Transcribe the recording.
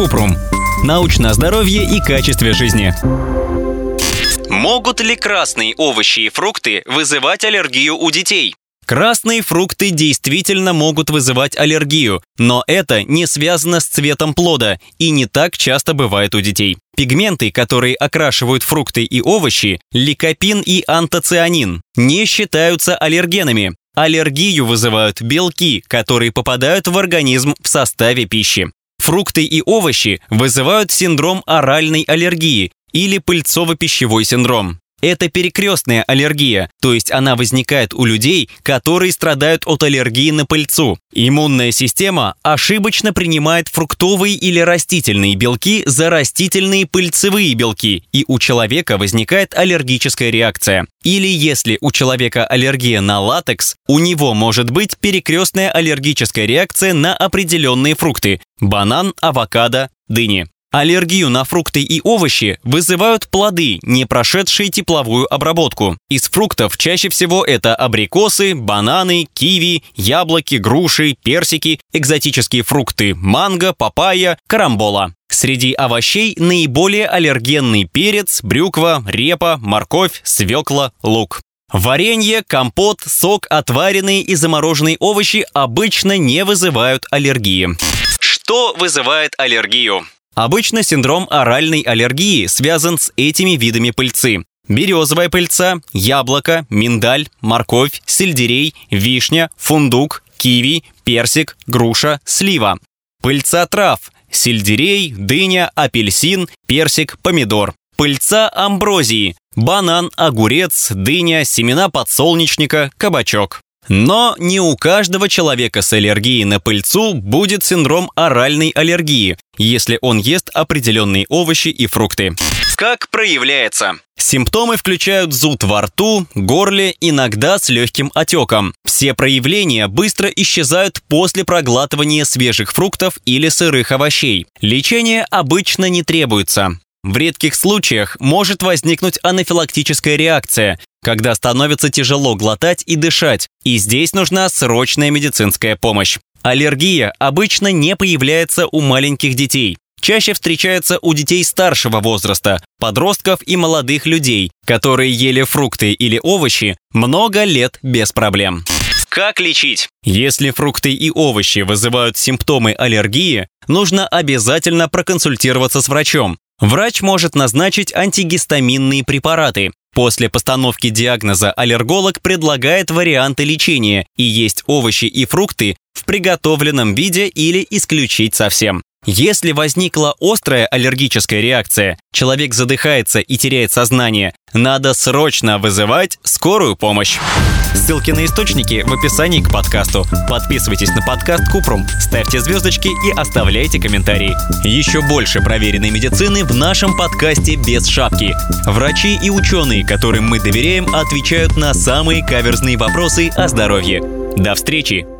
Купрум. Научное здоровье и качестве жизни. Могут ли красные овощи и фрукты вызывать аллергию у детей? Красные фрукты действительно могут вызывать аллергию, но это не связано с цветом плода и не так часто бывает у детей. Пигменты, которые окрашивают фрукты и овощи, ликопин и антоцианин, не считаются аллергенами. Аллергию вызывают белки, которые попадают в организм в составе пищи. Фрукты и овощи вызывают синдром оральной аллергии или пыльцово-пищевой синдром. Это перекрестная аллергия, то есть она возникает у людей, которые страдают от аллергии на пыльцу. Иммунная система ошибочно принимает фруктовые или растительные белки за растительные пыльцевые белки, и у человека возникает аллергическая реакция. Или если у человека аллергия на латекс, у него может быть перекрестная аллергическая реакция на определенные фрукты – банан, авокадо, дыни. Аллергию на фрукты и овощи вызывают плоды, не прошедшие тепловую обработку. Из фруктов чаще всего это абрикосы, бананы, киви, яблоки, груши, персики, экзотические фрукты, манго, папайя, карамбола. Среди овощей наиболее аллергенный перец, брюква, репа, морковь, свекла, лук. Варенье, компот, сок, отваренные и замороженные овощи обычно не вызывают аллергии. Что вызывает аллергию? Обычно синдром оральной аллергии связан с этими видами пыльцы. Березовая пыльца, яблоко, миндаль, морковь, сельдерей, вишня, фундук, киви, персик, груша, слива. Пыльца трав, сельдерей, дыня, апельсин, персик, помидор. Пыльца амброзии, банан, огурец, дыня, семена подсолнечника, кабачок. Но не у каждого человека с аллергией на пыльцу будет синдром оральной аллергии, если он ест определенные овощи и фрукты. Как проявляется? Симптомы включают зуд во рту, горле, иногда с легким отеком. Все проявления быстро исчезают после проглатывания свежих фруктов или сырых овощей. Лечение обычно не требуется. В редких случаях может возникнуть анафилактическая реакция, когда становится тяжело глотать и дышать, и здесь нужна срочная медицинская помощь. Аллергия обычно не появляется у маленьких детей. Чаще встречается у детей старшего возраста, подростков и молодых людей, которые ели фрукты или овощи много лет без проблем. Как лечить? Если фрукты и овощи вызывают симптомы аллергии, нужно обязательно проконсультироваться с врачом. Врач может назначить антигистаминные препараты. После постановки диагноза аллерголог предлагает варианты лечения и есть овощи и фрукты в приготовленном виде или исключить совсем. Если возникла острая аллергическая реакция, человек задыхается и теряет сознание, надо срочно вызывать скорую помощь. Ссылки на источники в описании к подкасту. Подписывайтесь на подкаст Купрум, ставьте звездочки и оставляйте комментарии. Еще больше проверенной медицины в нашем подкасте «Без шапки». Врачи и ученые, которым мы доверяем, отвечают на самые каверзные вопросы о здоровье. До встречи!